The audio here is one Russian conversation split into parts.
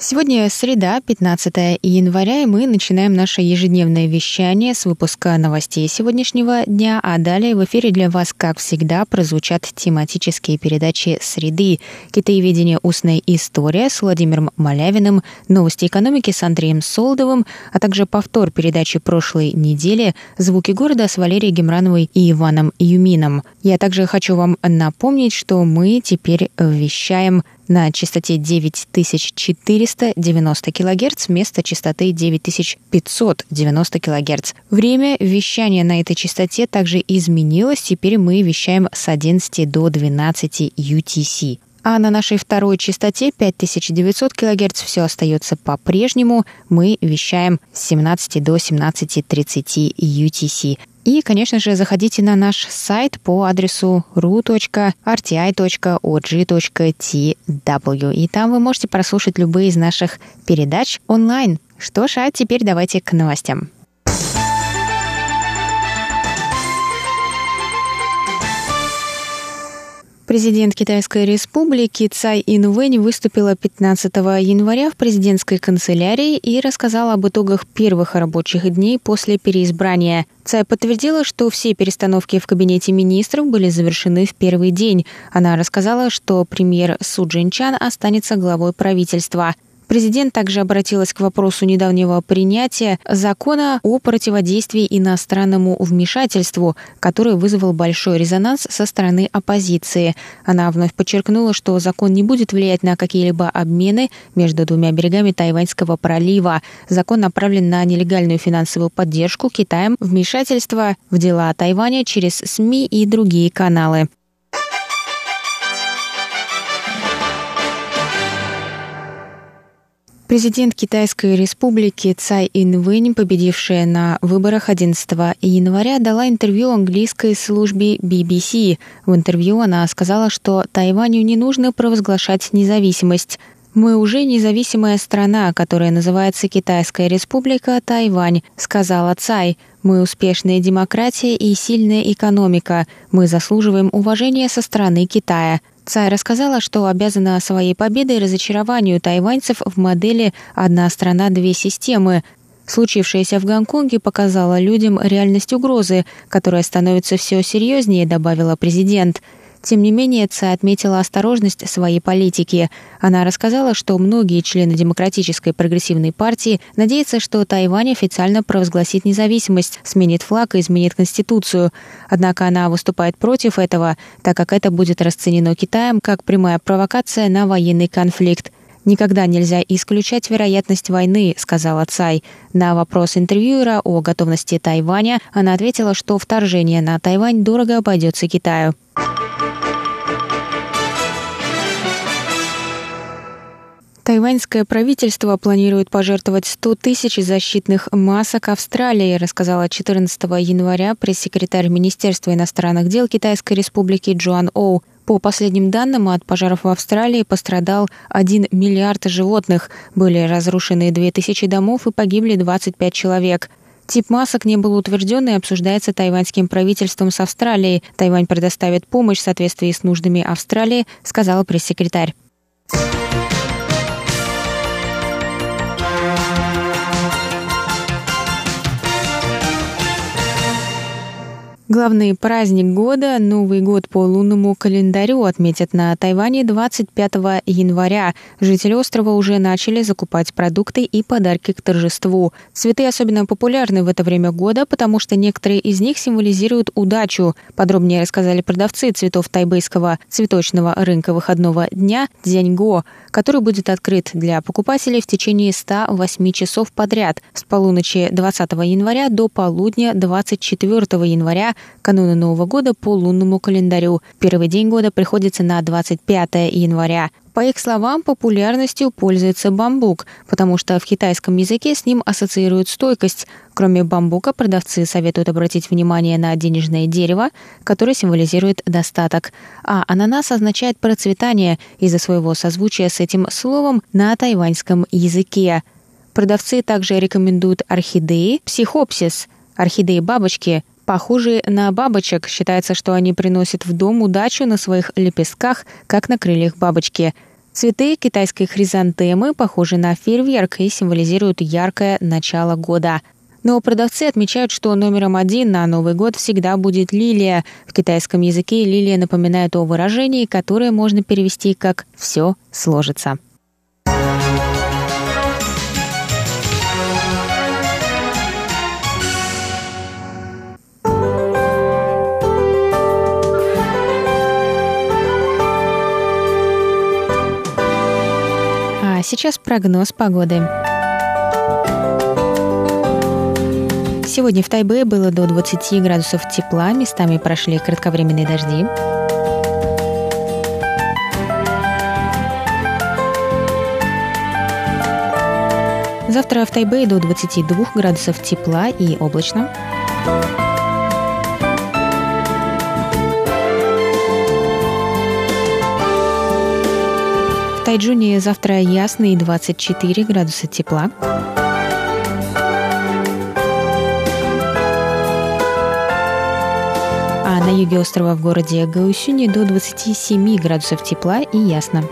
Сегодня среда, 15 января, и мы начинаем наше ежедневное вещание с выпуска новостей сегодняшнего дня, а далее в эфире для вас, как всегда, прозвучат тематические передачи «Среды», «Китаеведение. Устная история» с Владимиром Малявиным, «Новости экономики» с Андреем Солдовым, а также повтор передачи прошлой недели «Звуки города» с Валерией Гемрановой и Иваном Юмином. Я также хочу вам напомнить, что мы теперь вещаем на частоте 9490 кГц вместо частоты 9590 кГц. Время вещания на этой частоте также изменилось. Теперь мы вещаем с 11 до 12 UTC. А на нашей второй частоте 5900 кГц все остается по-прежнему. Мы вещаем с 17 до 17.30 UTC. И, конечно же, заходите на наш сайт по адресу ru.rti.org.tw. И там вы можете прослушать любые из наших передач онлайн. Что ж, а теперь давайте к новостям. Президент Китайской республики Цай Инвэнь выступила 15 января в президентской канцелярии и рассказала об итогах первых рабочих дней после переизбрания. Цай подтвердила, что все перестановки в кабинете министров были завершены в первый день. Она рассказала, что премьер Су Джинчан останется главой правительства – Президент также обратилась к вопросу недавнего принятия закона о противодействии иностранному вмешательству, который вызвал большой резонанс со стороны оппозиции. Она вновь подчеркнула, что закон не будет влиять на какие-либо обмены между двумя берегами Тайваньского пролива. Закон направлен на нелегальную финансовую поддержку Китаем вмешательства в дела Тайваня через СМИ и другие каналы. Президент Китайской республики Цай Инвэнь, победившая на выборах 11 января, дала интервью английской службе BBC. В интервью она сказала, что Тайваню не нужно провозглашать независимость. «Мы уже независимая страна, которая называется Китайская республика Тайвань», сказала Цай. «Мы успешная демократия и сильная экономика. Мы заслуживаем уважения со стороны Китая». Цай рассказала, что обязана своей победой разочарованию тайваньцев в модели «одна страна, две системы». Случившееся в Гонконге показало людям реальность угрозы, которая становится все серьезнее, добавила президент – тем не менее, Цай отметила осторожность своей политики. Она рассказала, что многие члены Демократической прогрессивной партии надеются, что Тайвань официально провозгласит независимость, сменит флаг и изменит Конституцию. Однако она выступает против этого, так как это будет расценено Китаем как прямая провокация на военный конфликт. «Никогда нельзя исключать вероятность войны», — сказала Цай. На вопрос интервьюера о готовности Тайваня она ответила, что вторжение на Тайвань дорого обойдется Китаю. Тайваньское правительство планирует пожертвовать 100 тысяч защитных масок Австралии, рассказала 14 января пресс-секретарь Министерства иностранных дел Китайской республики Джоан Оу. По последним данным, от пожаров в Австралии пострадал 1 миллиард животных, были разрушены 2000 домов и погибли 25 человек. Тип масок не был утвержден и обсуждается тайваньским правительством с Австралией. Тайвань предоставит помощь в соответствии с нуждами Австралии, сказала пресс-секретарь. Главный праздник года – Новый год по лунному календарю отметят на Тайване 25 января. Жители острова уже начали закупать продукты и подарки к торжеству. Цветы особенно популярны в это время года, потому что некоторые из них символизируют удачу. Подробнее рассказали продавцы цветов тайбэйского цветочного рынка выходного дня Дзяньго, который будет открыт для покупателей в течение 108 часов подряд с полуночи 20 января до полудня 24 января кануна Нового года по лунному календарю. Первый день года приходится на 25 января. По их словам, популярностью пользуется бамбук, потому что в китайском языке с ним ассоциируют стойкость. Кроме бамбука, продавцы советуют обратить внимание на денежное дерево, которое символизирует достаток. А ананас означает процветание из-за своего созвучия с этим словом на тайваньском языке. Продавцы также рекомендуют орхидеи, психопсис, орхидеи-бабочки, похожие на бабочек. Считается, что они приносят в дом удачу на своих лепестках, как на крыльях бабочки – Цветы китайской хризантемы похожи на фейерверк и символизируют яркое начало года. Но продавцы отмечают, что номером один на Новый год всегда будет лилия. В китайском языке лилия напоминает о выражении, которое можно перевести как «все сложится». Сейчас прогноз погоды. Сегодня в Тайбе было до 20 градусов тепла, местами прошли кратковременные дожди. Завтра в Тайбе до 22 градусов тепла и облачно. Тайджуне завтра ясный 24 градуса тепла. А на юге острова в городе Гаусюне до 27 градусов тепла и ясно.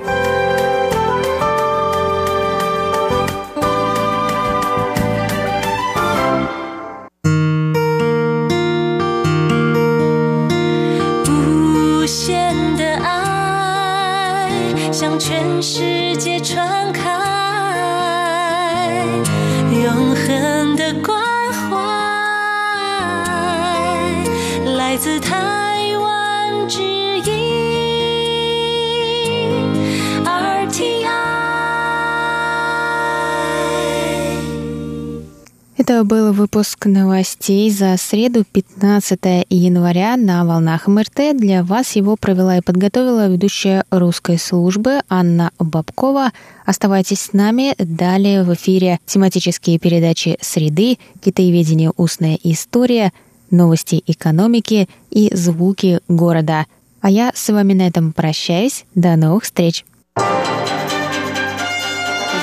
Это был выпуск новостей за среду 15 января на волнах МРТ. Для вас его провела и подготовила ведущая русской службы Анна Бабкова. Оставайтесь с нами. Далее в эфире тематические передачи «Среды», «Китаеведение. Устная история», «Новости экономики» и «Звуки города». А я с вами на этом прощаюсь. До новых встреч! В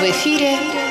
эфире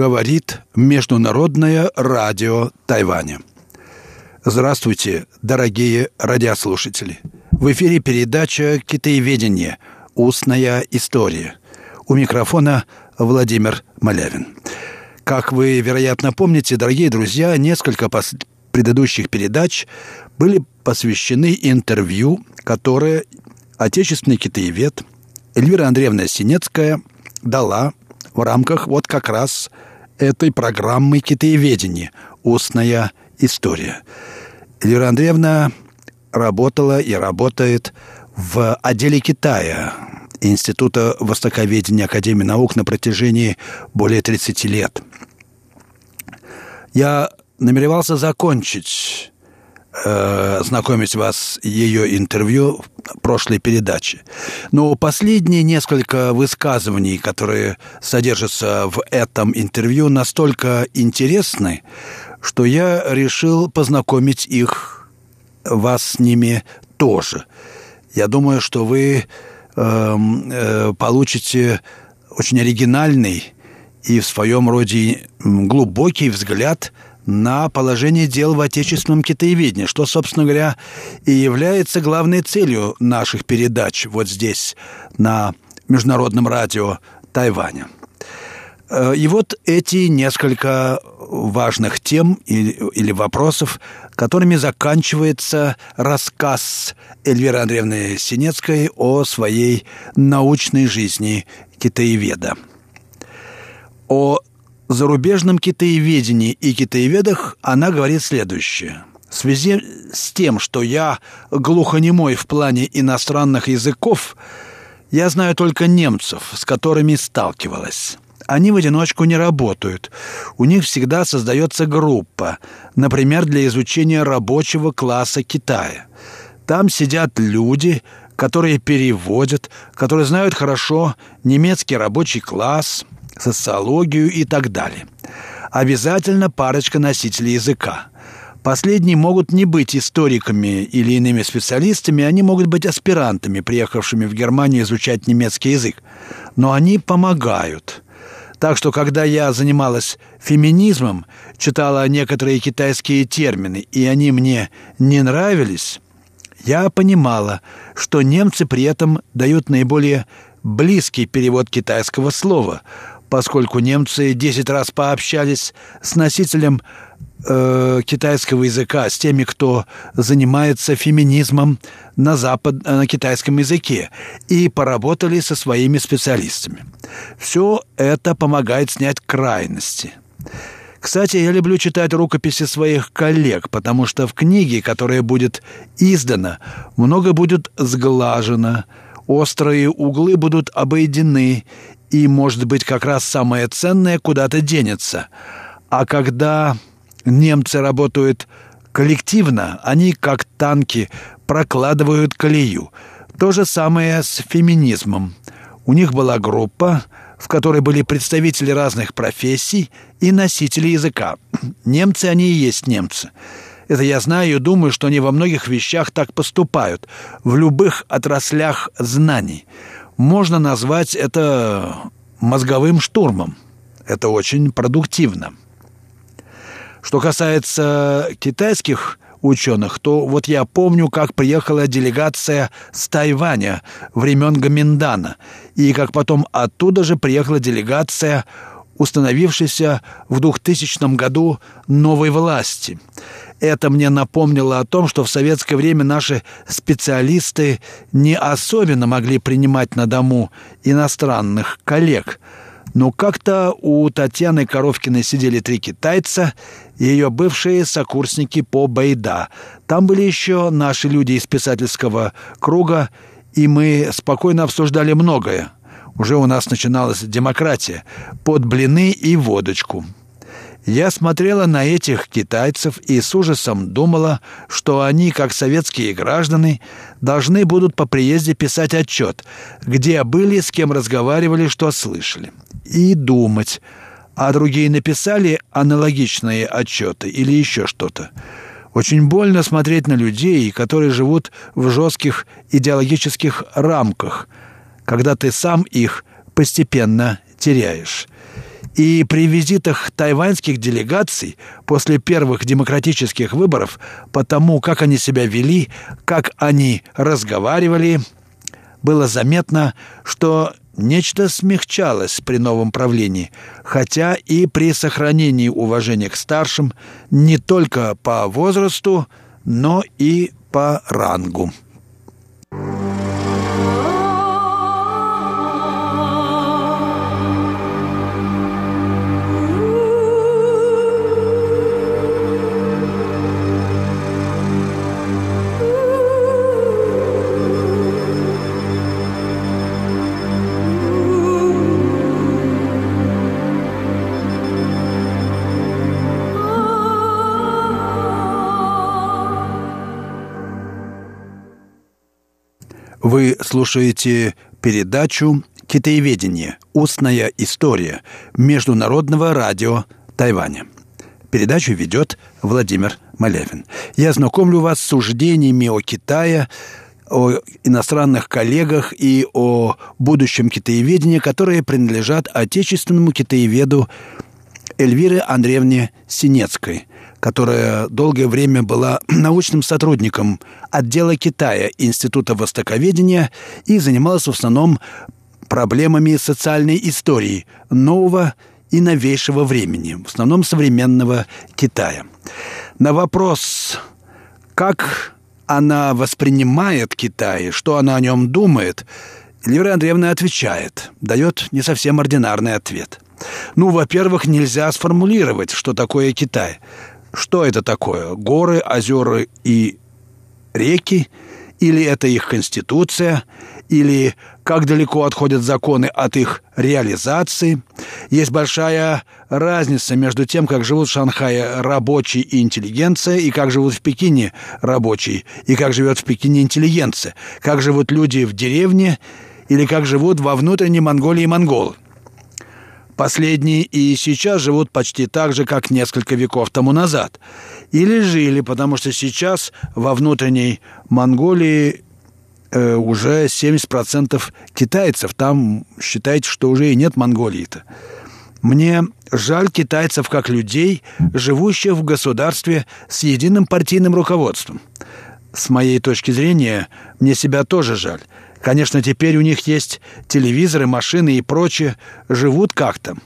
Говорит Международное радио Тайваня. Здравствуйте, дорогие радиослушатели. В эфире передача «Китаеведение. Устная история». У микрофона Владимир Малявин. Как вы, вероятно, помните, дорогие друзья, несколько пос- предыдущих передач были посвящены интервью, которое отечественный китаевед Эльвира Андреевна Синецкая дала в рамках вот как раз этой программы «Китаеведение. Устная история». Эльвира Андреевна работала и работает в отделе Китая Института Востоковедения Академии наук на протяжении более 30 лет. Я намеревался закончить э, знакомить вас с ее интервью в прошлой передаче. Но последние несколько высказываний, которые содержатся в этом интервью, настолько интересны, что я решил познакомить их, вас с ними тоже. Я думаю, что вы э, э, получите очень оригинальный и в своем роде глубокий взгляд – на положение дел в отечественном китаеведении, что, собственно говоря, и является главной целью наших передач вот здесь, на Международном радио Тайваня. Э, и вот эти несколько важных тем или, вопросов, которыми заканчивается рассказ Эльвиры Андреевны Синецкой о своей научной жизни китаеведа. О зарубежном китаеведении и китаеведах она говорит следующее. В связи с тем, что я глухонемой в плане иностранных языков, я знаю только немцев, с которыми сталкивалась. Они в одиночку не работают. У них всегда создается группа, например, для изучения рабочего класса Китая. Там сидят люди, которые переводят, которые знают хорошо немецкий рабочий класс, социологию и так далее. Обязательно парочка носителей языка. Последние могут не быть историками или иными специалистами, они могут быть аспирантами, приехавшими в Германию изучать немецкий язык. Но они помогают. Так что, когда я занималась феминизмом, читала некоторые китайские термины, и они мне не нравились, я понимала, что немцы при этом дают наиболее близкий перевод китайского слова, поскольку немцы 10 раз пообщались с носителем э, китайского языка, с теми, кто занимается феминизмом на, запад, э, на китайском языке, и поработали со своими специалистами. Все это помогает снять крайности. Кстати, я люблю читать рукописи своих коллег, потому что в книге, которая будет издана, много будет сглажено, острые углы будут обойдены, и, может быть, как раз самое ценное куда-то денется. А когда немцы работают коллективно, они, как танки, прокладывают колею. То же самое с феминизмом. У них была группа, в которой были представители разных профессий и носители языка. Немцы они и есть немцы. Это я знаю и думаю, что они во многих вещах так поступают, в любых отраслях знаний можно назвать это мозговым штурмом. Это очень продуктивно. Что касается китайских ученых, то вот я помню, как приехала делегация с Тайваня времен Гаминдана, и как потом оттуда же приехала делегация установившейся в 2000 году новой власти. Это мне напомнило о том, что в советское время наши специалисты не особенно могли принимать на дому иностранных коллег. Но как-то у Татьяны Коровкиной сидели три китайца ее бывшие сокурсники по Байда. Там были еще наши люди из писательского круга, и мы спокойно обсуждали многое. Уже у нас начиналась демократия. Под блины и водочку. Я смотрела на этих китайцев и с ужасом думала, что они, как советские граждане, должны будут по приезде писать отчет, где были, с кем разговаривали, что слышали. И думать, а другие написали аналогичные отчеты или еще что-то. Очень больно смотреть на людей, которые живут в жестких идеологических рамках – когда ты сам их постепенно теряешь. И при визитах тайваньских делегаций после первых демократических выборов, по тому, как они себя вели, как они разговаривали, было заметно, что нечто смягчалось при новом правлении, хотя и при сохранении уважения к старшим не только по возрасту, но и по рангу. Вы слушаете передачу «Китаеведение. Устная история» Международного радио Тайваня. Передачу ведет Владимир Малявин. Я знакомлю вас с суждениями о Китае, о иностранных коллегах и о будущем китаеведении, которые принадлежат отечественному китаеведу Эльвире Андреевне Синецкой, которая долгое время была научным сотрудником отдела Китая Института Востоковедения и занималась в основном проблемами социальной истории нового и новейшего времени, в основном современного Китая. На вопрос, как она воспринимает Китай, что она о нем думает, Эльвира Андреевна отвечает, дает не совсем ординарный ответ. Ну, во-первых, нельзя сформулировать, что такое Китай. Что это такое? Горы, озера и реки? Или это их конституция? Или как далеко отходят законы от их реализации? Есть большая разница между тем, как живут в Шанхае рабочие и интеллигенция, и как живут в Пекине рабочие, и как живет в Пекине интеллигенция, как живут люди в деревне или как живут во внутренней Монголии монголы. Последние и сейчас живут почти так же, как несколько веков тому назад. Или жили, потому что сейчас во внутренней Монголии э, уже 70% китайцев. Там считайте, что уже и нет Монголии-то. Мне жаль китайцев как людей, живущих в государстве с единым партийным руководством. С моей точки зрения, мне себя тоже жаль. Конечно, теперь у них есть телевизоры, машины и прочее. Живут как-то.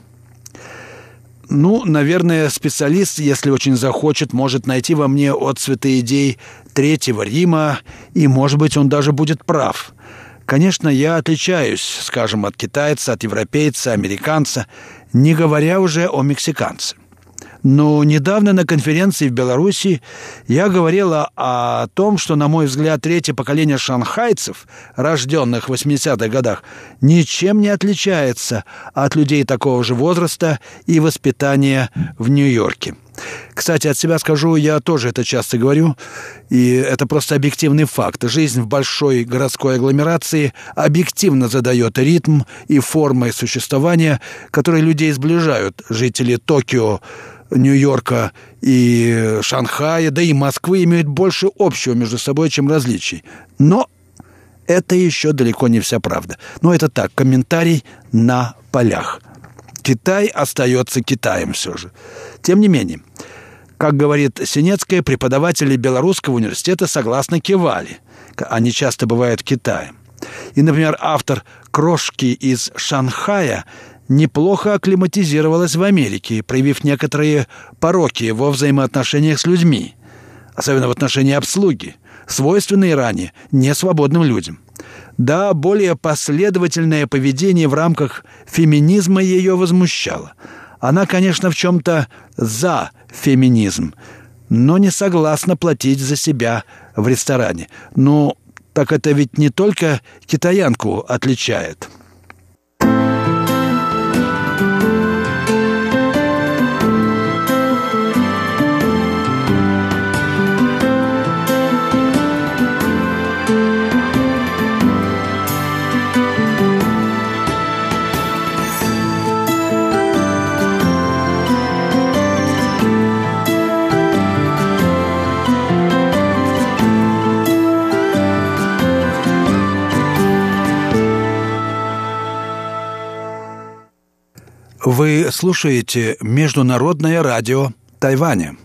Ну, наверное, специалист, если очень захочет, может найти во мне отцветы идей Третьего Рима, и, может быть, он даже будет прав. Конечно, я отличаюсь, скажем, от китайца, от европейца, американца, не говоря уже о мексиканце. Но недавно на конференции в Беларуси я говорила о том, что, на мой взгляд, третье поколение шанхайцев, рожденных в 80-х годах, ничем не отличается от людей такого же возраста и воспитания в Нью-Йорке. Кстати, от себя скажу, я тоже это часто говорю, и это просто объективный факт. Жизнь в большой городской агломерации объективно задает ритм и формы существования, которые людей сближают. Жители Токио, Нью-Йорка и Шанхая, да и Москвы имеют больше общего между собой, чем различий. Но это еще далеко не вся правда. Но это так, комментарий на полях. Китай остается Китаем все же. Тем не менее, как говорит Синецкая, преподаватели Белорусского университета согласно кивали. Они часто бывают в Китае. И, например, автор «Крошки из Шанхая» неплохо акклиматизировалась в Америке, проявив некоторые пороки во взаимоотношениях с людьми, особенно в отношении обслуги, свойственные ранее несвободным людям. Да, более последовательное поведение в рамках феминизма ее возмущало. Она, конечно, в чем-то за феминизм, но не согласна платить за себя в ресторане. Ну, так это ведь не только китаянку отличает». Вы слушаете Международное радио Тайваня,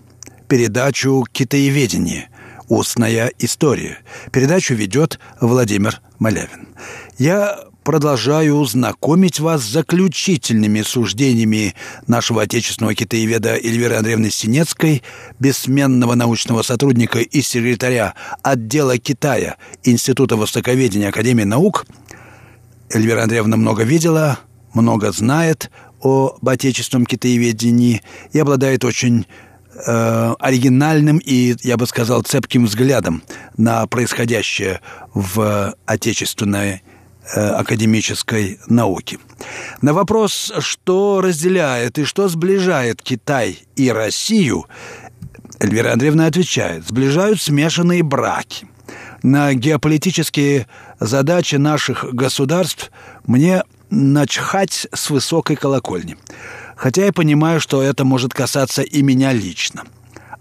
передачу «Китаеведение. Устная история». Передачу ведет Владимир Малявин. Я продолжаю знакомить вас с заключительными суждениями нашего отечественного китаеведа Эльвиры Андреевны Синецкой, бессменного научного сотрудника и секретаря отдела Китая Института востоковедения Академии наук. Эльвира Андреевна много видела, много знает, об отечественном китаеведении и обладает очень э, оригинальным и, я бы сказал, цепким взглядом на происходящее в отечественной э, академической науке. На вопрос, что разделяет и что сближает Китай и Россию, Эльвира Андреевна отвечает, сближают смешанные браки. На геополитические задачи наших государств мне начхать с высокой колокольни. Хотя я понимаю, что это может касаться и меня лично.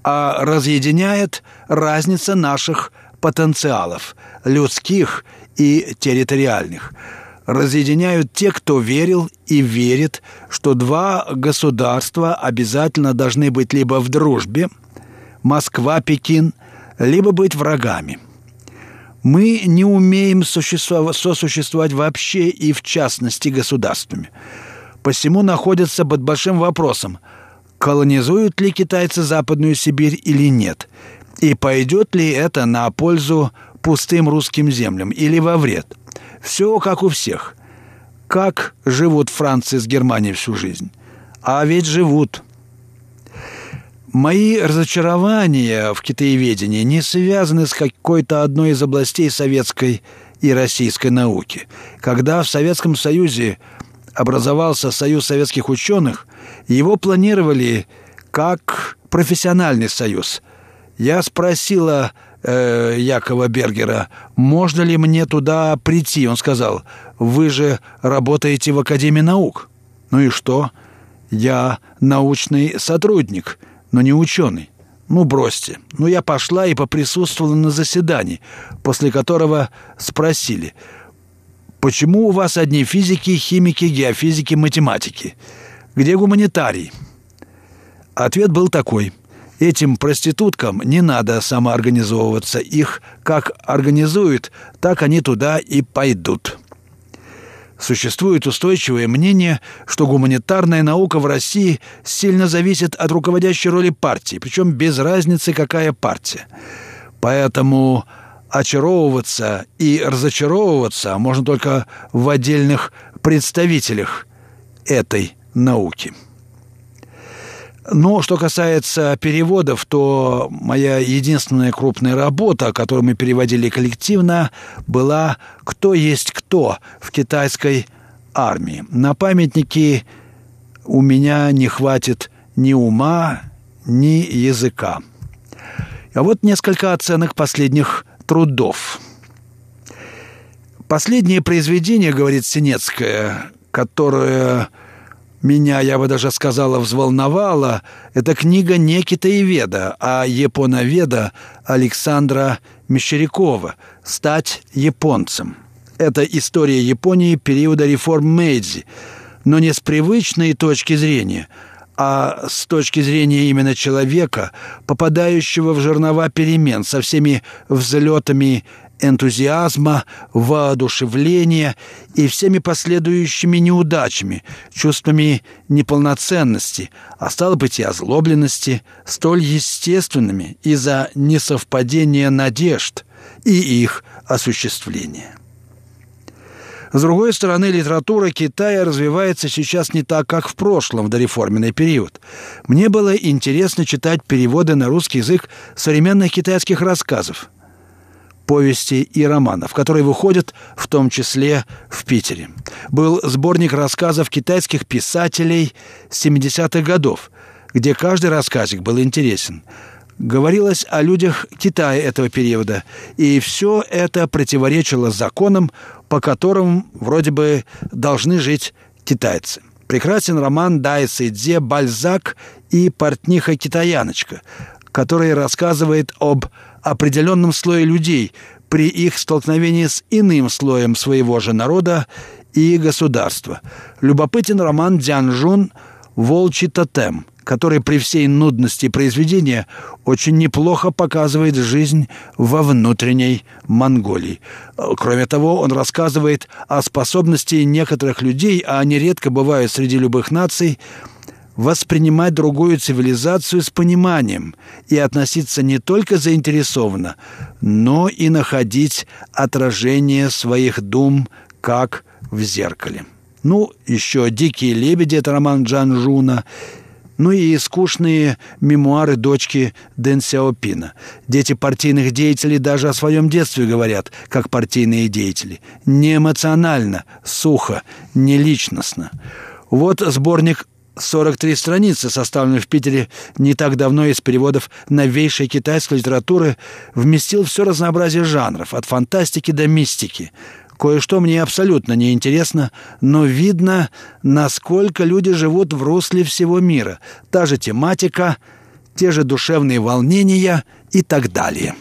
А разъединяет разница наших потенциалов, людских и территориальных. Разъединяют те, кто верил и верит, что два государства обязательно должны быть либо в дружбе, Москва-Пекин, либо быть врагами – мы не умеем сосуществовать вообще и в частности государствами. посему находятся под большим вопросом, колонизуют ли китайцы Западную Сибирь или нет, и пойдет ли это на пользу пустым русским землям или во вред. Все как у всех. Как живут Франция с Германией всю жизнь? А ведь живут – Мои разочарования в китаеведении не связаны с какой-то одной из областей советской и российской науки. Когда в Советском Союзе образовался Союз советских ученых, его планировали как профессиональный союз. Я спросила э, Якова Бергера, можно ли мне туда прийти. Он сказал, вы же работаете в Академии наук. Ну и что? Я научный сотрудник – но не ученый. Ну, бросьте. Ну, я пошла и поприсутствовала на заседании, после которого спросили, почему у вас одни физики, химики, геофизики, математики? Где гуманитарий? Ответ был такой. Этим проституткам не надо самоорганизовываться. Их как организуют, так они туда и пойдут. Существует устойчивое мнение, что гуманитарная наука в России сильно зависит от руководящей роли партии, причем без разницы, какая партия. Поэтому очаровываться и разочаровываться можно только в отдельных представителях этой науки. Но что касается переводов, то моя единственная крупная работа, которую мы переводили коллективно, была «Кто есть кто» в китайской армии. На памятнике у меня не хватит ни ума, ни языка. А вот несколько оценок последних трудов. Последнее произведение, говорит Синецкая, которое меня, я бы даже сказала, взволновала, это книга не китаеведа, а японоведа Александра Мещерякова «Стать японцем». Это история Японии периода реформ Мэйдзи, но не с привычной точки зрения, а с точки зрения именно человека, попадающего в жернова перемен со всеми взлетами энтузиазма, воодушевления и всеми последующими неудачами, чувствами неполноценности, а стало быть и озлобленности, столь естественными из-за несовпадения надежд и их осуществления. С другой стороны, литература Китая развивается сейчас не так, как в прошлом, в дореформенный период. Мне было интересно читать переводы на русский язык современных китайских рассказов – повести и романов, которые выходят в том числе в Питере. Был сборник рассказов китайских писателей 70-х годов, где каждый рассказик был интересен. Говорилось о людях Китая этого периода, и все это противоречило законам, по которым вроде бы должны жить китайцы. Прекрасен роман Дай Сэйдзе «Бальзак» и «Портниха-китаяночка», который рассказывает об определенном слое людей при их столкновении с иным слоем своего же народа и государства. Любопытен роман Дзянжун «Волчий тотем», который при всей нудности произведения очень неплохо показывает жизнь во внутренней Монголии. Кроме того, он рассказывает о способности некоторых людей, а они редко бывают среди любых наций, воспринимать другую цивилизацию с пониманием и относиться не только заинтересованно, но и находить отражение своих дум, как в зеркале. Ну, еще «Дикие лебеди» — это роман Джан Жуна, ну и скучные мемуары дочки Дэн Сяопина. Дети партийных деятелей даже о своем детстве говорят, как партийные деятели. Не эмоционально, сухо, не личностно. Вот сборник 43 страницы, составленный в Питере не так давно из переводов новейшей китайской литературы, вместил все разнообразие жанров, от фантастики до мистики. Кое-что мне абсолютно не интересно, но видно, насколько люди живут в русле всего мира. Та же тематика, те же душевные волнения и так далее.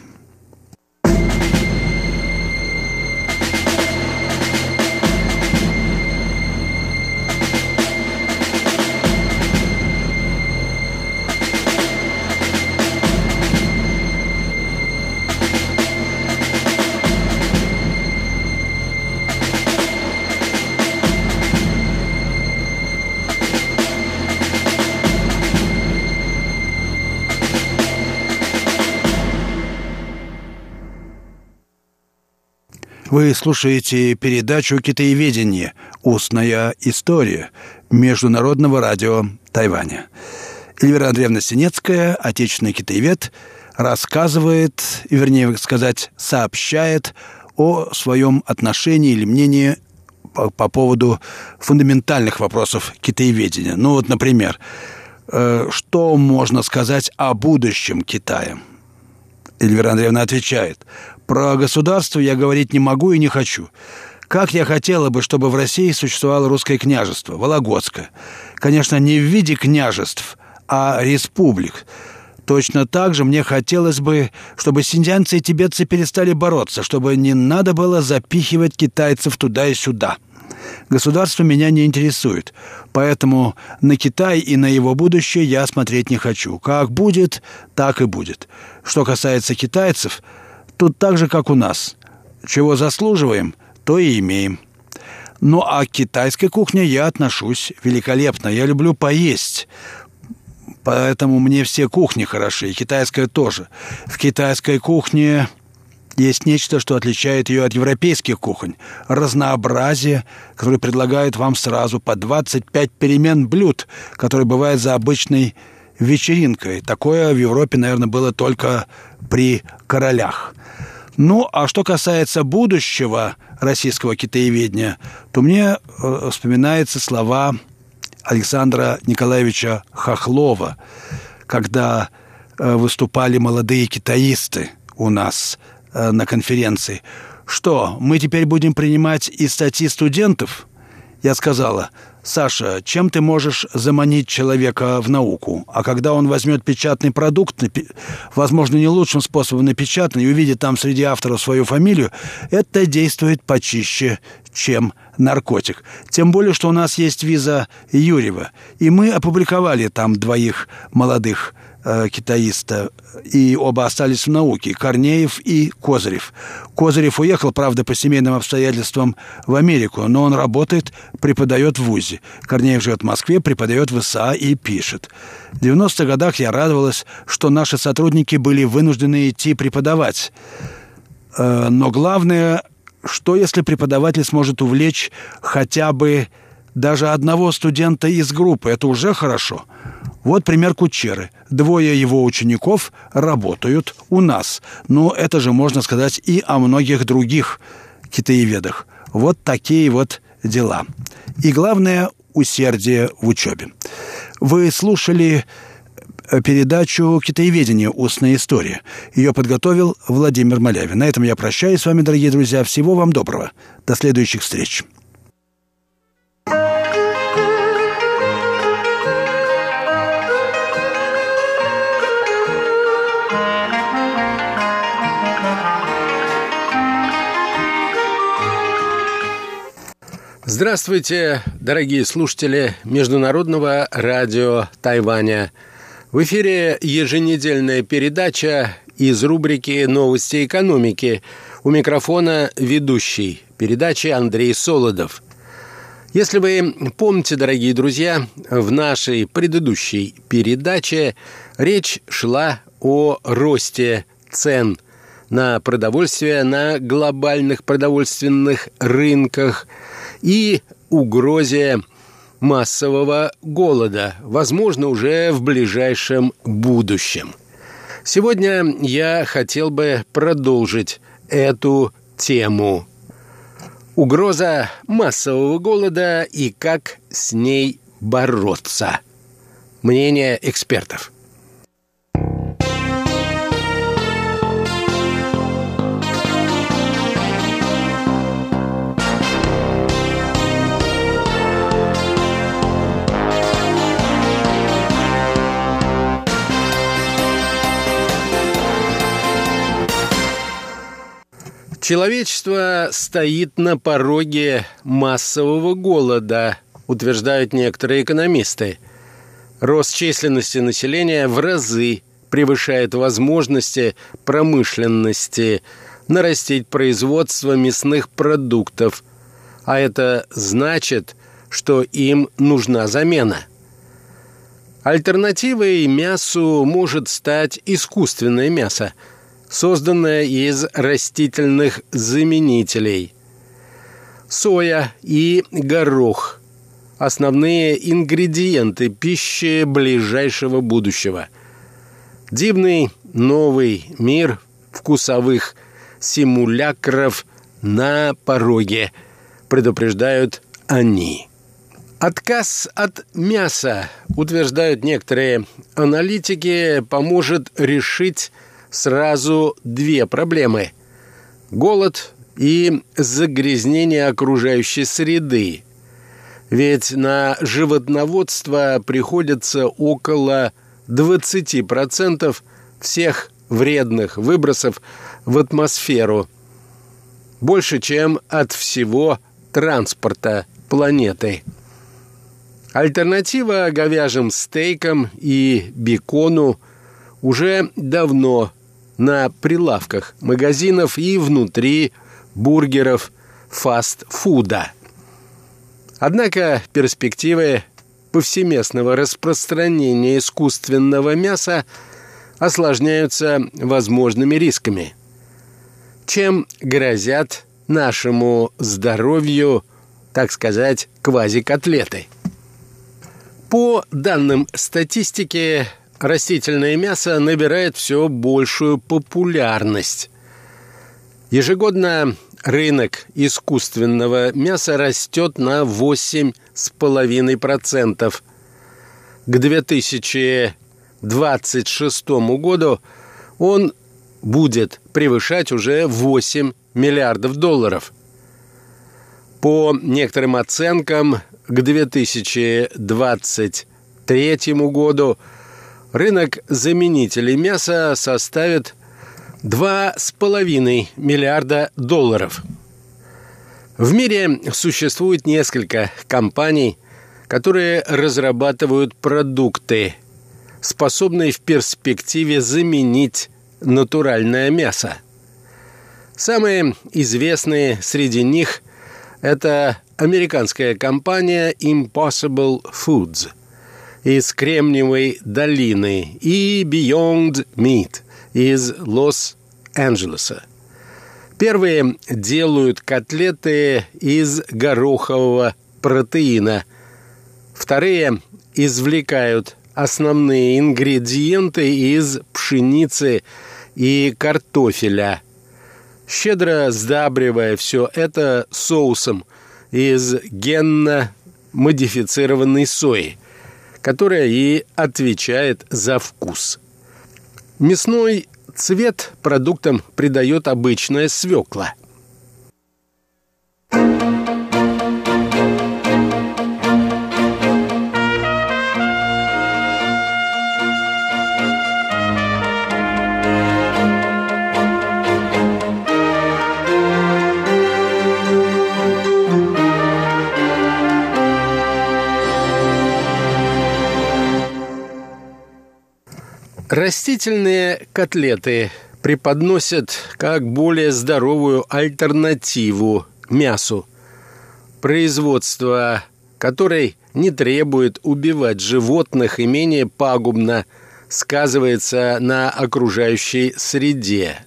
Вы слушаете передачу «Китаеведение. Устная история» Международного радио Тайваня. Эльвира Андреевна Синецкая, отечественный китаевед, рассказывает, вернее сказать, сообщает о своем отношении или мнении по, по поводу фундаментальных вопросов китаеведения. Ну вот, например, э, что можно сказать о будущем Китая? Эльвира Андреевна отвечает, про государство я говорить не могу и не хочу. Как я хотела бы, чтобы в России существовало русское княжество, Вологодское. Конечно, не в виде княжеств, а республик. Точно так же мне хотелось бы, чтобы синдианцы и тибетцы перестали бороться, чтобы не надо было запихивать китайцев туда и сюда. Государство меня не интересует, поэтому на Китай и на его будущее я смотреть не хочу. Как будет, так и будет. Что касается китайцев – Тут так же, как у нас. Чего заслуживаем, то и имеем. Ну, а к китайской кухне я отношусь великолепно. Я люблю поесть. Поэтому мне все кухни хороши, и китайская тоже. В китайской кухне есть нечто, что отличает ее от европейских кухонь. Разнообразие, которое предлагает вам сразу по 25 перемен блюд, которые бывают за обычной вечеринкой. Такое в Европе, наверное, было только при королях. Ну, а что касается будущего российского китаеведения, то мне э, вспоминаются слова Александра Николаевича Хохлова, когда э, выступали молодые китаисты у нас э, на конференции. Что, мы теперь будем принимать и статьи студентов? Я сказала, Саша, чем ты можешь заманить человека в науку? А когда он возьмет печатный продукт, возможно, не лучшим способом напечатанный, и увидит там среди авторов свою фамилию, это действует почище, чем наркотик. Тем более, что у нас есть виза Юрьева. И мы опубликовали там двоих молодых э, китаиста, и оба остались в науке, Корнеев и Козырев. Козырев уехал, правда, по семейным обстоятельствам в Америку, но он работает, преподает в ВУЗе. Корнеев живет в Москве, преподает в ИСА и пишет. В 90-х годах я радовалась, что наши сотрудники были вынуждены идти преподавать. Э, но главное, что если преподаватель сможет увлечь хотя бы даже одного студента из группы, это уже хорошо. Вот пример Кучеры. Двое его учеников работают у нас. Но это же можно сказать и о многих других китаеведах. Вот такие вот дела. И главное – усердие в учебе. Вы слушали э, передачу «Китаеведение. Устная история». Ее подготовил Владимир Малявин. На этом я прощаюсь с вами, дорогие друзья. Всего вам доброго. До следующих встреч. Здравствуйте, дорогие слушатели Международного радио Тайваня. В эфире еженедельная передача из рубрики «Новости экономики». У микрофона ведущий передачи Андрей Солодов. Если вы помните, дорогие друзья, в нашей предыдущей передаче речь шла о росте цен на продовольствие на глобальных продовольственных рынках – и угрозе массового голода, возможно, уже в ближайшем будущем. Сегодня я хотел бы продолжить эту тему. Угроза массового голода и как с ней бороться. Мнение экспертов – Человечество стоит на пороге массового голода, утверждают некоторые экономисты. Рост численности населения в разы превышает возможности промышленности нарастить производство мясных продуктов, а это значит, что им нужна замена. Альтернативой мясу может стать искусственное мясо – созданная из растительных заменителей. Соя и горох – основные ингредиенты пищи ближайшего будущего. Дивный новый мир вкусовых симулякров на пороге, предупреждают они. Отказ от мяса, утверждают некоторые аналитики, поможет решить сразу две проблемы. Голод и загрязнение окружающей среды. Ведь на животноводство приходится около 20% всех вредных выбросов в атмосферу. Больше, чем от всего транспорта планеты. Альтернатива говяжьим стейкам и бекону уже давно на прилавках магазинов и внутри бургеров фастфуда. Однако перспективы повсеместного распространения искусственного мяса осложняются возможными рисками, чем грозят нашему здоровью, так сказать, квазикотлеты – по данным статистики, растительное мясо набирает все большую популярность. Ежегодно рынок искусственного мяса растет на 8,5%. К 2026 году он будет превышать уже 8 миллиардов долларов. По некоторым оценкам, к 2023 году рынок заменителей мяса составит 2,5 миллиарда долларов. В мире существует несколько компаний, которые разрабатывают продукты, способные в перспективе заменить натуральное мясо. Самые известные среди них – это американская компания Impossible Foods из Кремниевой долины и Beyond Meat из Лос-Анджелеса. Первые делают котлеты из горохового протеина. Вторые извлекают основные ингредиенты из пшеницы и картофеля, щедро сдабривая все это соусом – из генно-модифицированной сои, которая и отвечает за вкус. Мясной цвет продуктам придает обычная свекла – Растительные котлеты преподносят как более здоровую альтернативу мясу, производство которой не требует убивать животных и менее пагубно сказывается на окружающей среде.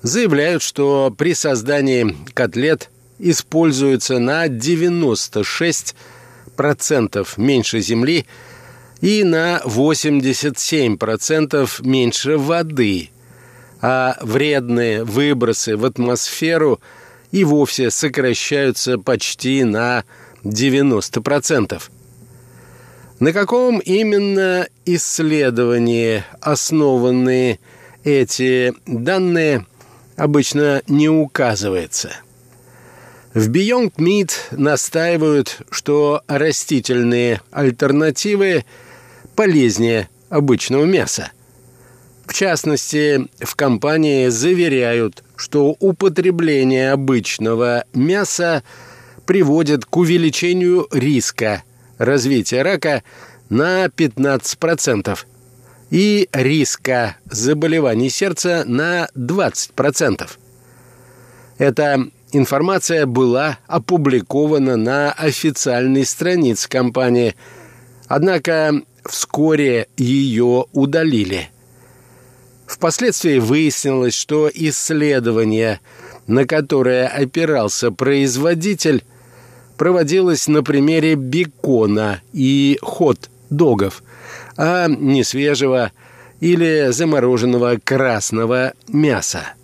Заявляют, что при создании котлет используется на 96% меньше земли, и на 87% меньше воды, а вредные выбросы в атмосферу и вовсе сокращаются почти на 90%. На каком именно исследовании основаны эти данные, обычно не указывается. В Beyond Meat настаивают, что растительные альтернативы – полезнее обычного мяса. В частности, в компании заверяют, что употребление обычного мяса приводит к увеличению риска развития рака на 15% и риска заболеваний сердца на 20%. Эта информация была опубликована на официальной странице компании, однако вскоре ее удалили. Впоследствии выяснилось, что исследование, на которое опирался производитель, проводилось на примере бекона и хот-догов, а не свежего или замороженного красного мяса.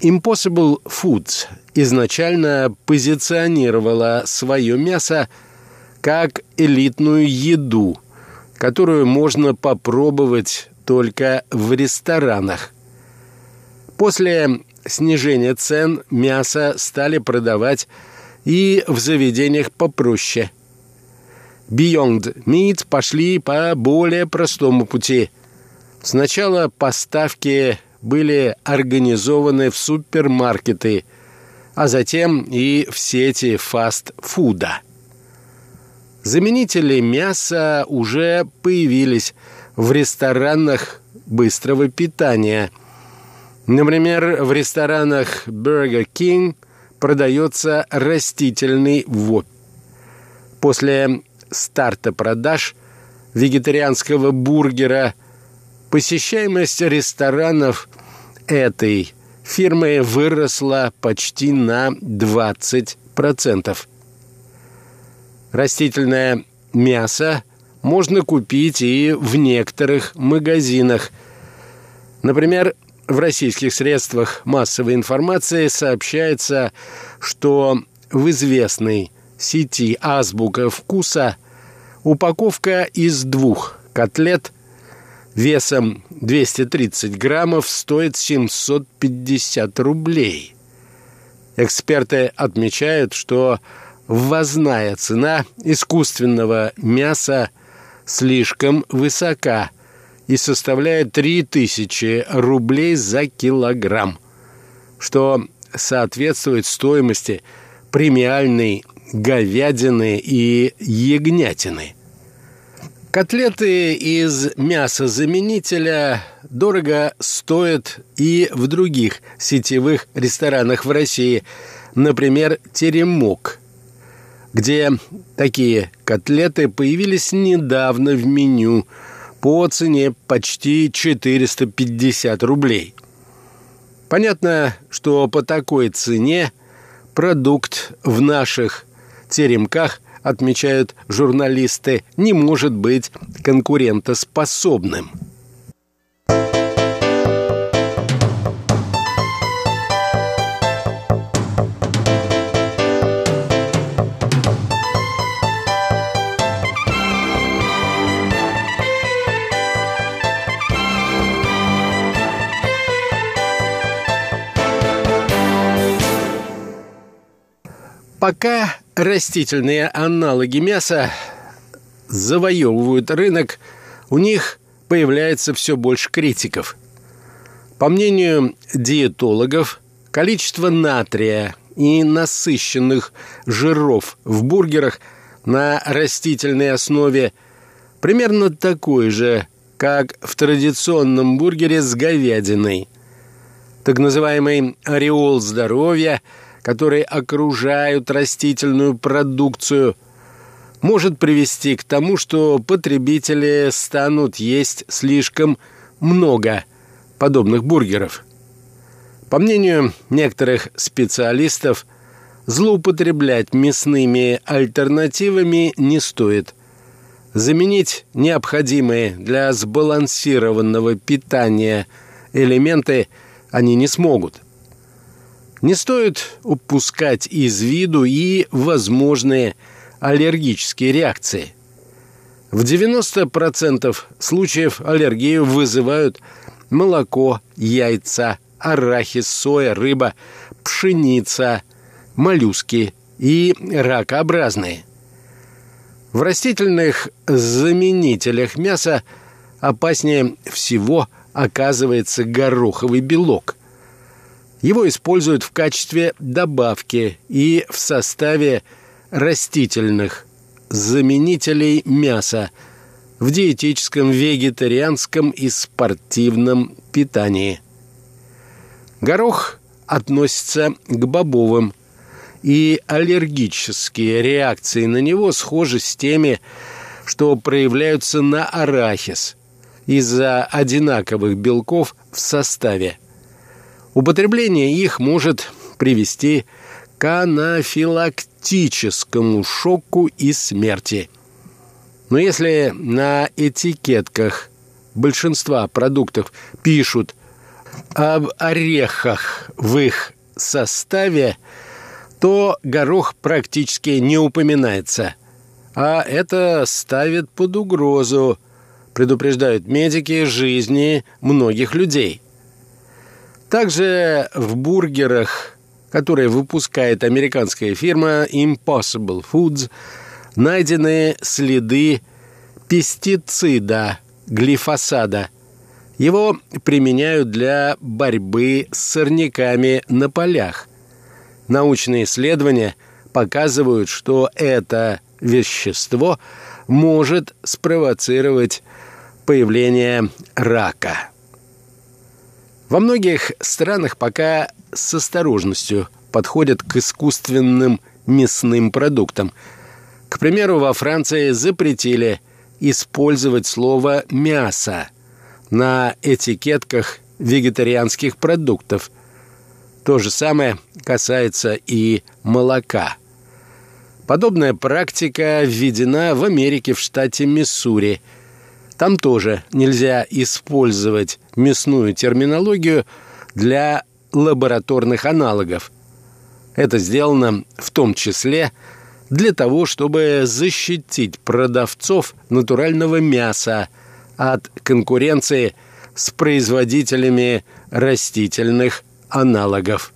Impossible Foods изначально позиционировала свое мясо как элитную еду, которую можно попробовать только в ресторанах. После снижения цен мясо стали продавать и в заведениях попроще. Beyond Meat пошли по более простому пути. Сначала поставки были организованы в супермаркеты, а затем и в сети фастфуда. Заменители мяса уже появились в ресторанах быстрого питания. Например, в ресторанах Burger King продается растительный вопь. После старта продаж вегетарианского бургера посещаемость ресторанов этой фирмы выросла почти на 20%. Растительное мясо можно купить и в некоторых магазинах. Например, в российских средствах массовой информации сообщается, что в известной сети «Азбука вкуса» упаковка из двух котлет весом 230 граммов стоит 750 рублей. Эксперты отмечают, что ввозная цена искусственного мяса слишком высока и составляет 3000 рублей за килограмм, что соответствует стоимости премиальной говядины и ягнятины. Котлеты из мясозаменителя дорого стоят и в других сетевых ресторанах в России, например, «Теремок», где такие котлеты появились недавно в меню по цене почти 450 рублей. Понятно, что по такой цене продукт в наших теремках, отмечают журналисты, не может быть конкурентоспособным. Пока растительные аналоги мяса завоевывают рынок, у них появляется все больше критиков. По мнению диетологов, количество натрия и насыщенных жиров в бургерах на растительной основе примерно такое же, как в традиционном бургере с говядиной. Так называемый ореол здоровья – которые окружают растительную продукцию, может привести к тому, что потребители станут есть слишком много подобных бургеров. По мнению некоторых специалистов, злоупотреблять мясными альтернативами не стоит. Заменить необходимые для сбалансированного питания элементы они не смогут – не стоит упускать из виду и возможные аллергические реакции. В 90% случаев аллергию вызывают молоко, яйца, арахис, соя, рыба, пшеница, моллюски и ракообразные. В растительных заменителях мяса опаснее всего оказывается гороховый белок – его используют в качестве добавки и в составе растительных заменителей мяса в диетическом, вегетарианском и спортивном питании. Горох относится к бобовым, и аллергические реакции на него схожи с теми, что проявляются на арахис, из-за одинаковых белков в составе. Употребление их может привести к анафилактическому шоку и смерти. Но если на этикетках большинства продуктов пишут об орехах в их составе, то горох практически не упоминается. А это ставит под угрозу, предупреждают медики, жизни многих людей. Также в бургерах, которые выпускает американская фирма Impossible Foods, найдены следы пестицида, глифосада. Его применяют для борьбы с сорняками на полях. Научные исследования показывают, что это вещество может спровоцировать появление рака. Во многих странах пока с осторожностью подходят к искусственным мясным продуктам. К примеру, во Франции запретили использовать слово «мясо» на этикетках вегетарианских продуктов. То же самое касается и молока. Подобная практика введена в Америке в штате Миссури – там тоже нельзя использовать мясную терминологию для лабораторных аналогов. Это сделано в том числе для того, чтобы защитить продавцов натурального мяса от конкуренции с производителями растительных аналогов.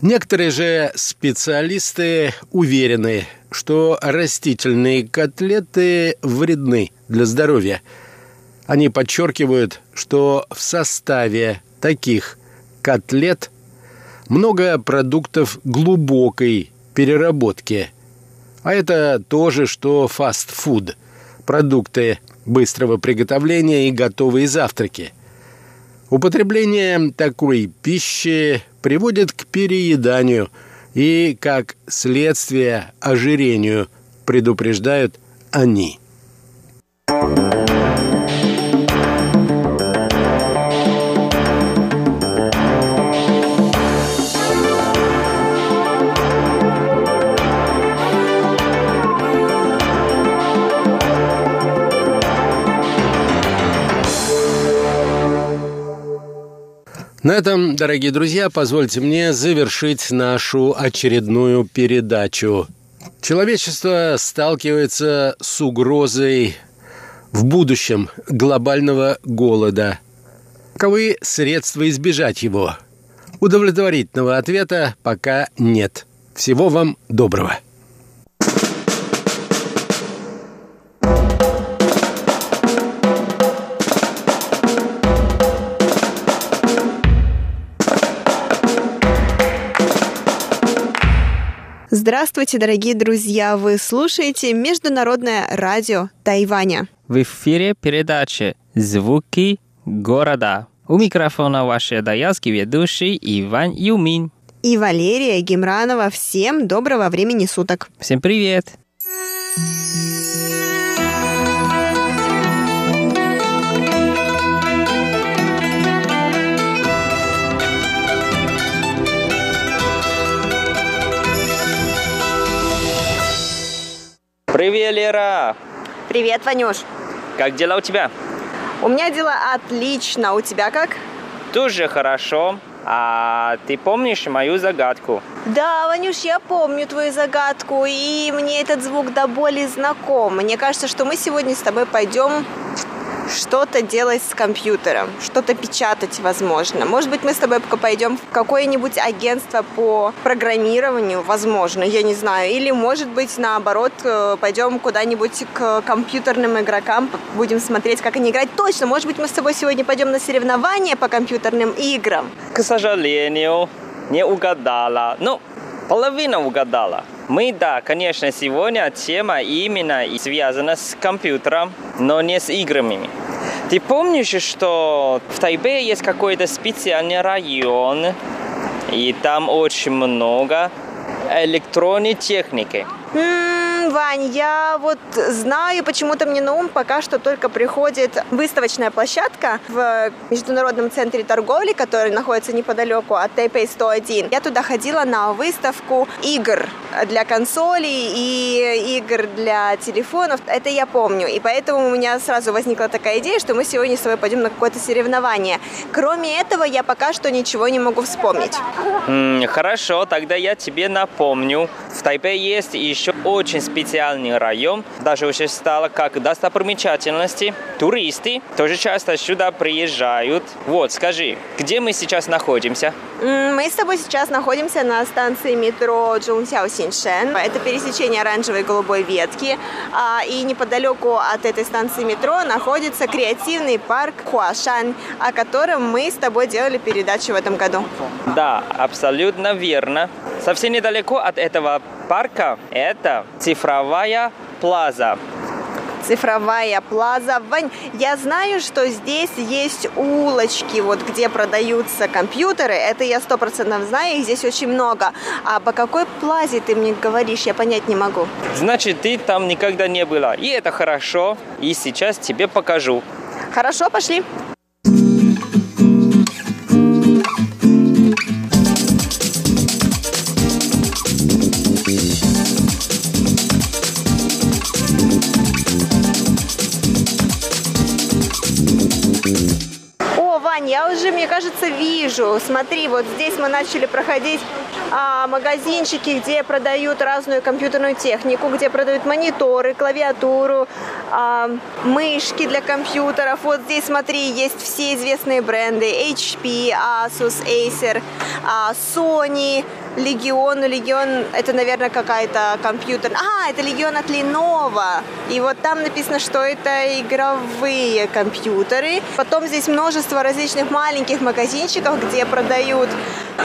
Некоторые же специалисты уверены, что растительные котлеты вредны для здоровья. Они подчеркивают, что в составе таких котлет много продуктов глубокой переработки. А это то же, что фастфуд – продукты быстрого приготовления и готовые завтраки. Употребление такой пищи приводит к перееданию и, как следствие, ожирению, предупреждают они. На этом, дорогие друзья, позвольте мне завершить нашу очередную передачу. Человечество сталкивается с угрозой в будущем глобального голода. Каковы средства избежать его? Удовлетворительного ответа пока нет. Всего вам доброго. Здравствуйте, дорогие друзья! Вы слушаете Международное радио Тайваня. В эфире передача «Звуки города». У микрофона ваш даялский ведущий Иван Юмин. И Валерия Гемранова. Всем доброго времени суток. Всем привет! Привет, Лера! Привет, Ванюш! Как дела у тебя? У меня дела отлично. У тебя как? Тоже хорошо. А ты помнишь мою загадку? Да, Ванюш, я помню твою загадку, и мне этот звук до боли знаком. Мне кажется, что мы сегодня с тобой пойдем что-то делать с компьютером, что-то печатать, возможно. Может быть, мы с тобой пойдем в какое-нибудь агентство по программированию, возможно, я не знаю. Или, может быть, наоборот, э, пойдем куда-нибудь к компьютерным игрокам, будем смотреть, как они играют. Точно, может быть, мы с тобой сегодня пойдем на соревнования по компьютерным играм. К сожалению, не угадала. Ну, половина угадала. Мы, да, конечно, сегодня тема именно и связана с компьютером, но не с играми. Ты помнишь, что в Тайбе есть какой-то специальный район, и там очень много электронной техники? Вань, я вот знаю, почему-то мне на ум пока что только приходит выставочная площадка в Международном центре торговли, который находится неподалеку от Тайпей 101. Я туда ходила на выставку игр для консолей и игр для телефонов. Это я помню. И поэтому у меня сразу возникла такая идея, что мы сегодня с тобой пойдем на какое-то соревнование. Кроме этого, я пока что ничего не могу вспомнить. Хорошо, тогда я тебе напомню. В Тайпе есть еще очень специальный район, даже уже стало как достопримечательности. Туристы тоже часто сюда приезжают. Вот, скажи, где мы сейчас находимся? Мы с тобой сейчас находимся на станции метро Чжунсяо Синьшен. Это пересечение оранжевой и голубой ветки. А, И неподалеку от этой станции метро находится креативный парк Хуашань, о котором мы с тобой делали передачу в этом году. Да, абсолютно верно. Совсем недалеко от этого парка это цифровая плаза. Цифровая плаза. Вань, я знаю, что здесь есть улочки, вот где продаются компьютеры. Это я сто процентов знаю, их здесь очень много. А по какой плазе ты мне говоришь, я понять не могу. Значит, ты там никогда не была. И это хорошо. И сейчас тебе покажу. Хорошо, пошли. О, Вань, я уже, мне кажется, вижу. Смотри, вот здесь мы начали проходить а, магазинчики, где продают разную компьютерную технику, где продают мониторы, клавиатуру, а, мышки для компьютеров. Вот здесь, смотри, есть все известные бренды. HP, Asus, Acer, а, Sony, Легион. Легион это, наверное, какая-то компьютер. А, это Легион от Lenovo. И вот там написано, что это игровые компьютеры. Потом здесь множество различных маленьких магазинчиков, где продают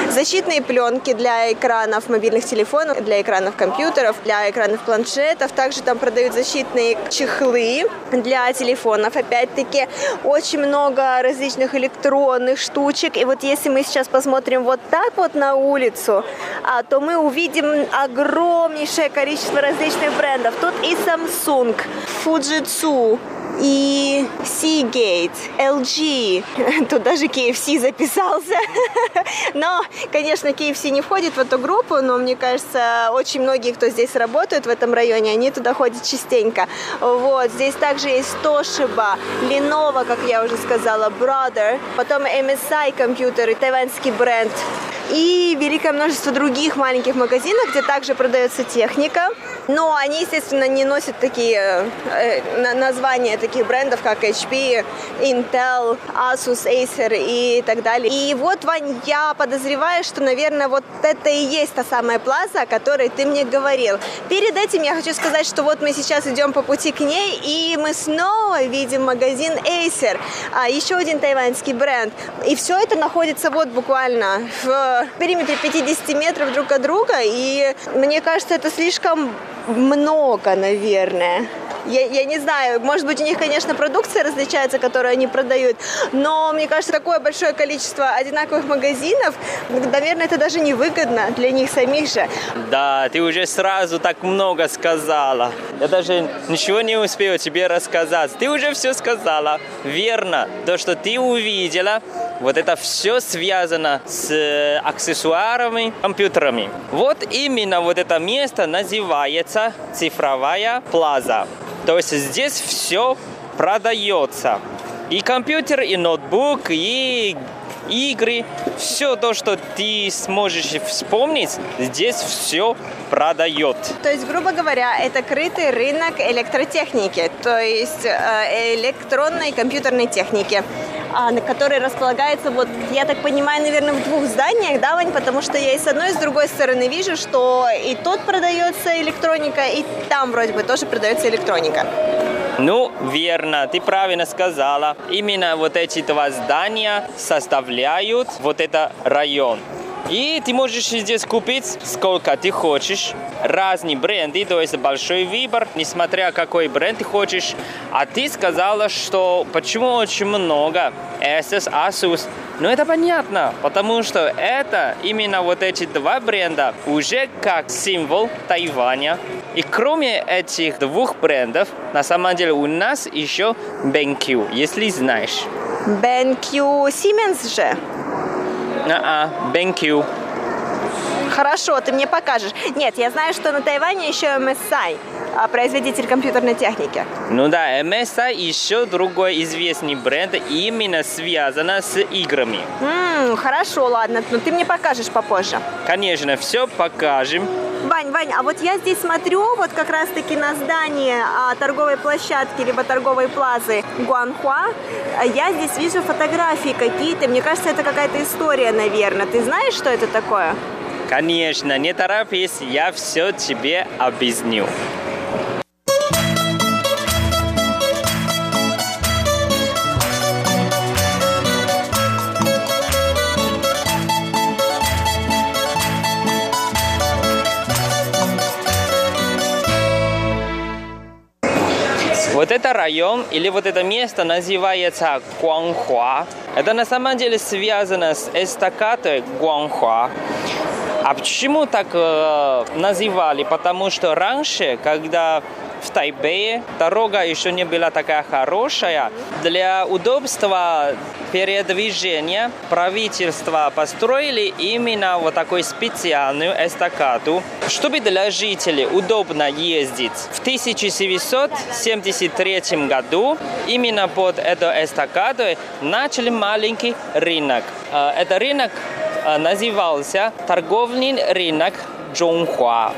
защитные пленки для экранов мобильных телефонов, для экранов компьютеров, для экранов планшетов. Также там продают защитные чехлы для телефонов. Опять-таки, очень много различных электронных штучек. И вот если мы сейчас посмотрим вот так вот на улицу, а, то мы увидим огромнейшее количество различных брендов. Тут и Samsung, Fujitsu, и Seagate, LG, тут даже KFC записался. Но, конечно, KFC не входит в эту группу, но мне кажется, очень многие, кто здесь работают в этом районе, они туда ходят частенько. Вот, здесь также есть Toshiba, Lenovo, как я уже сказала, Brother, потом MSI компьютеры, тайваньский бренд, и великое множество других маленьких магазинов, где также продается техника. Но они, естественно, не носят такие э, на- названия таких брендов, как HP, Intel, Asus, Acer и так далее. И вот, Вань, я подозреваю, что, наверное, вот это и есть та самая плаза, о которой ты мне говорил. Перед этим я хочу сказать, что вот мы сейчас идем по пути к ней, и мы снова видим магазин Acer, а, еще один тайваньский бренд. И все это находится вот буквально в периметре 50 метров друг от друга, и мне кажется, это слишком много, наверное. Я, я не знаю, может быть, у них, конечно, продукция различается, которую они продают, но мне кажется, такое большое количество одинаковых магазинов, наверное, это даже невыгодно для них самих же. Да, ты уже сразу так много сказала. Я даже ничего не успел тебе рассказать. Ты уже все сказала. Верно. То, что ты увидела, вот это все связано с э, аксессуарами, компьютерами. Вот именно вот это место называется цифровая плаза. То есть здесь все продается. И компьютер, и ноутбук, и игры, все то, что ты сможешь вспомнить, здесь все продает. То есть, грубо говоря, это крытый рынок электротехники, то есть э, электронной компьютерной техники который располагается, вот, я так понимаю, наверное, в двух зданиях, да, Вань, потому что я и с одной, и с другой стороны вижу, что и тут продается электроника, и там вроде бы тоже продается электроника. Ну, верно, ты правильно сказала. Именно вот эти два здания составляют вот этот район. И ты можешь здесь купить сколько ты хочешь. Разные бренды, то есть большой выбор, несмотря какой бренд ты хочешь. А ты сказала, что почему очень много Asus, Asus. Но это понятно, потому что это именно вот эти два бренда уже как символ Тайваня. И кроме этих двух брендов, на самом деле у нас еще BenQ, если знаешь. BenQ Siemens же? А, BenQ. Хорошо, ты мне покажешь. Нет, я знаю, что на Тайване еще MSI, а, производитель компьютерной техники. Ну да, MSI еще другой известный бренд, именно связано с играми. М-м, хорошо, ладно, но ты мне покажешь попозже. Конечно, все покажем. Вань, Вань, а вот я здесь смотрю вот как раз-таки на здание а, торговой площадки либо торговой плазы Гуанхуа. Я здесь вижу фотографии какие-то. Мне кажется, это какая-то история, наверное. Ты знаешь, что это такое? Конечно, не торопись, я все тебе объясню. Вот это район или вот это место называется Гуанхуа. Это на самом деле связано с эстакадой Гуанхуа. А почему так э, называли? Потому что раньше, когда в Тайбэе дорога еще не была такая хорошая, для удобства передвижения правительство построили именно вот такую специальную эстакаду, чтобы для жителей удобно ездить. В 1973 году именно под эту эстакаду начали маленький рынок. Э, это рынок назывался торговый рынок Чжунхуа.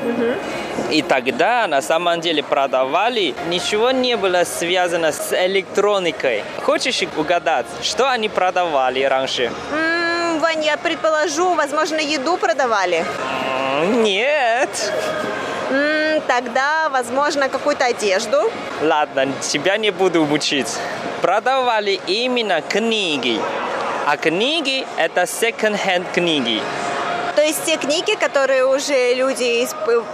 И тогда на самом деле продавали, ничего не было связано с электроникой. Хочешь угадать, что они продавали раньше? М-м, Вань, я предположу, возможно, еду продавали. Нет. М, тогда, возможно, какую-то одежду. Ладно, тебя не буду мучить. Продавали именно книги. А книги – это second-hand книги. То есть те книги, которые уже люди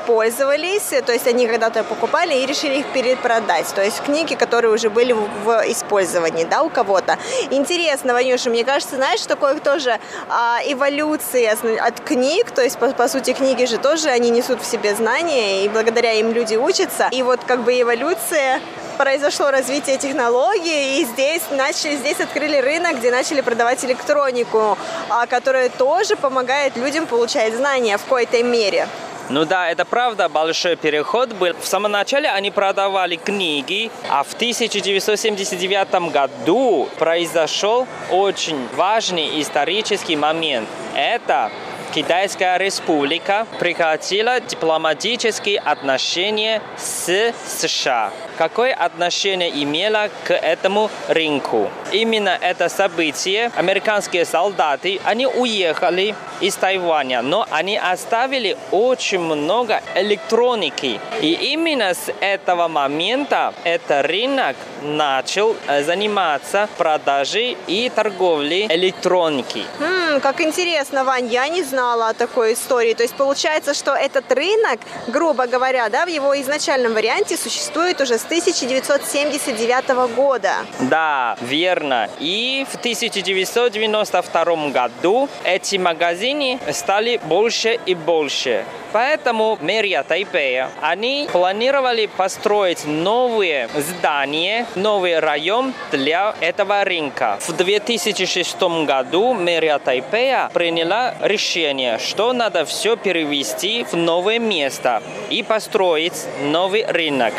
пользовались, то есть они когда-то покупали и решили их перепродать. То есть книги, которые уже были в, использовании, да, у кого-то. Интересно, Ванюша, мне кажется, знаешь, такое тоже а, эволюция от книг, то есть, по, по сути, книги же тоже, они несут в себе знания, и благодаря им люди учатся. И вот как бы эволюция произошло развитие технологий, и здесь начали, здесь открыли рынок, где начали продавать электронику, а, которая тоже помогает людям получать знания в какой-то мере. Ну да, это правда, большой переход был. В самом начале они продавали книги, а в 1979 году произошел очень важный исторический момент. Это Китайская республика прекратила дипломатические отношения с США. Какое отношение имело к этому рынку? Именно это событие, американские солдаты, они уехали из Тайваня, но они оставили очень много электроники. И именно с этого момента этот рынок начал э, заниматься продажей и торговлей электроники. М, как интересно, Вань, я не знала о такой истории. То есть получается, что этот рынок, грубо говоря, да, в его изначальном варианте существует уже с 1979 года. Да, верно. И в 1992 году эти магазины стали больше и больше. Поэтому мэрия Тайпея, они планировали построить новые здания, новый район для этого рынка. В 2006 году мэрия Тайпея приняла решение, что надо все перевести в новое место и построить новый рынок.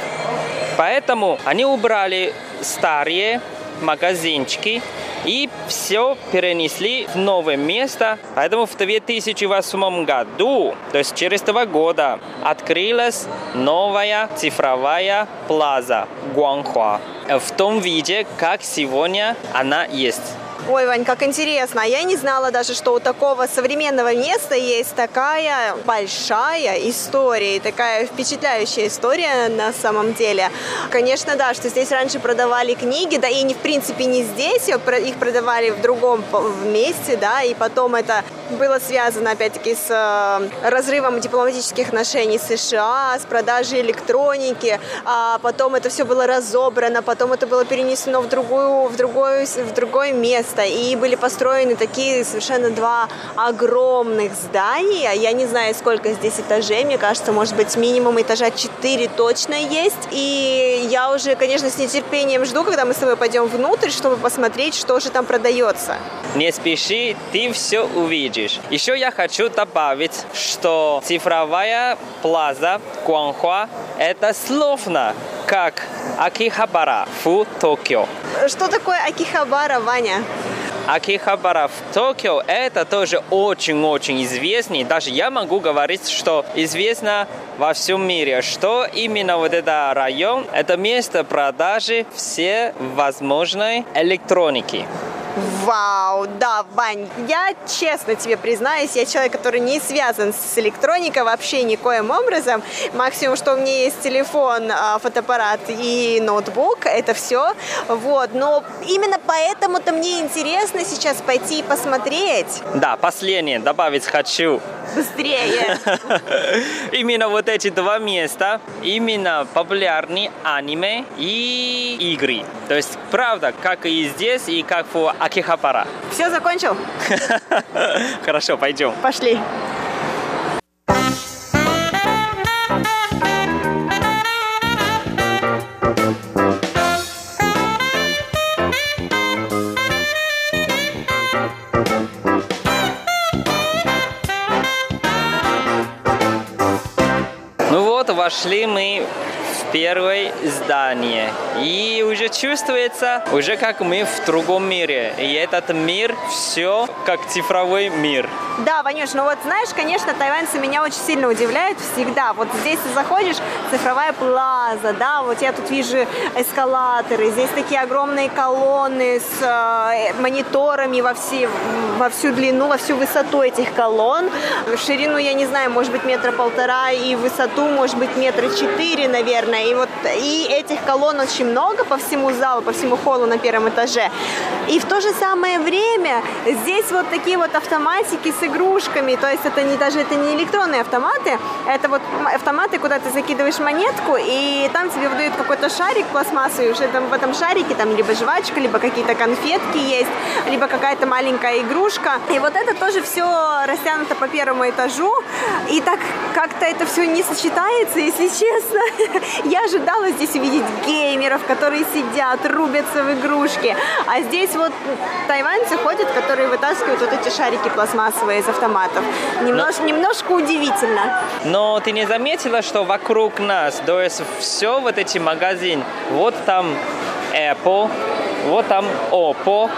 Поэтому они убрали старые магазинчики и все перенесли в новое место. Поэтому в 2008 году, то есть через два года, открылась новая цифровая плаза Гуанхуа в том виде, как сегодня она есть. Ой, Вань, как интересно. А я не знала даже, что у такого современного места есть такая большая история, и такая впечатляющая история на самом деле. Конечно, да, что здесь раньше продавали книги, да и не в принципе не здесь, их про- их продавали в другом месте, да, и потом это было связано, опять-таки, с э, разрывом дипломатических отношений США, с продажей электроники, а потом это все было разобрано, потом это было перенесено в, другую, в, другое, в другое место, и были построены такие совершенно два огромных здания, я не знаю, сколько здесь этажей, мне кажется, может быть, минимум этажа 4 точно есть, и я уже, конечно, с нетерпением жду, когда мы с тобой пойдем внутрь, чтобы посмотреть, что же там продается. Не спеши, ты все увидишь. Еще я хочу добавить, что цифровая плаза Гуанхуа – это словно как Акихабара в Токио. Что такое Акихабара, Ваня? Акихабара в Токио – это тоже очень-очень известный. Даже я могу говорить, что известно во всем мире, что именно вот этот район – это место продажи всей возможной электроники. Вау, да, Вань, я честно тебе признаюсь, я человек, который не связан с электроникой вообще никоим образом. Максимум, что у меня есть телефон, а, фотоаппарат и ноутбук, это все. Вот, но именно поэтому-то мне интересно сейчас пойти и посмотреть. Да, последнее добавить хочу. Быстрее. Именно вот эти два места, именно популярны аниме и игры. То есть, правда, как и здесь, и как в Акихапара. Все, закончил? Хорошо, пойдем. Пошли. Ну вошли мы в первое здание. И уже чувствуется, уже как мы в другом мире. И этот мир все как цифровой мир. Да, Ванюш, ну вот знаешь, конечно, тайваньцы меня очень сильно удивляют всегда. Вот здесь ты заходишь, цифровая плаза, да, вот я тут вижу эскалаторы, здесь такие огромные колонны с э, мониторами во, все, во всю длину, во всю высоту этих колонн. Ширину, я не знаю, может быть метра полтора, и высоту, может быть, метра четыре, наверное. И вот и этих колонн очень много по всему залу, по всему холлу на первом этаже. И в то же самое время здесь вот такие вот автоматики с игрушками, то есть это не даже это не электронные автоматы, это вот автоматы, куда ты закидываешь монетку, и там тебе выдают какой-то шарик пластмассовый, уже там в этом шарике там либо жвачка, либо какие-то конфетки есть, либо какая-то маленькая игрушка. И вот это тоже все растянуто по первому этажу, и так как-то это все не сочетается, если честно. Я ожидала здесь увидеть геймеров, которые сидят, рубятся в игрушки, а здесь вот тайваньцы ходят, которые вытаскивают вот эти шарики пластмассовые из автоматов. Немнож, Но... Немножко удивительно. Но ты не заметила, что вокруг нас, то есть все вот эти магазины, вот там Apple, вот там Oppo,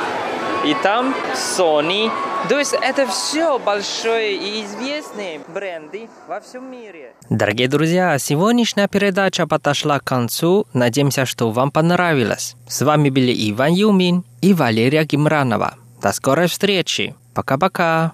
и там Sony. То есть это все большие и известные бренды во всем мире. Дорогие друзья, сегодняшняя передача подошла к концу. Надеемся, что вам понравилось. С вами были Иван Юмин и Валерия Гимранова. До скорой встречи. Пока-пока.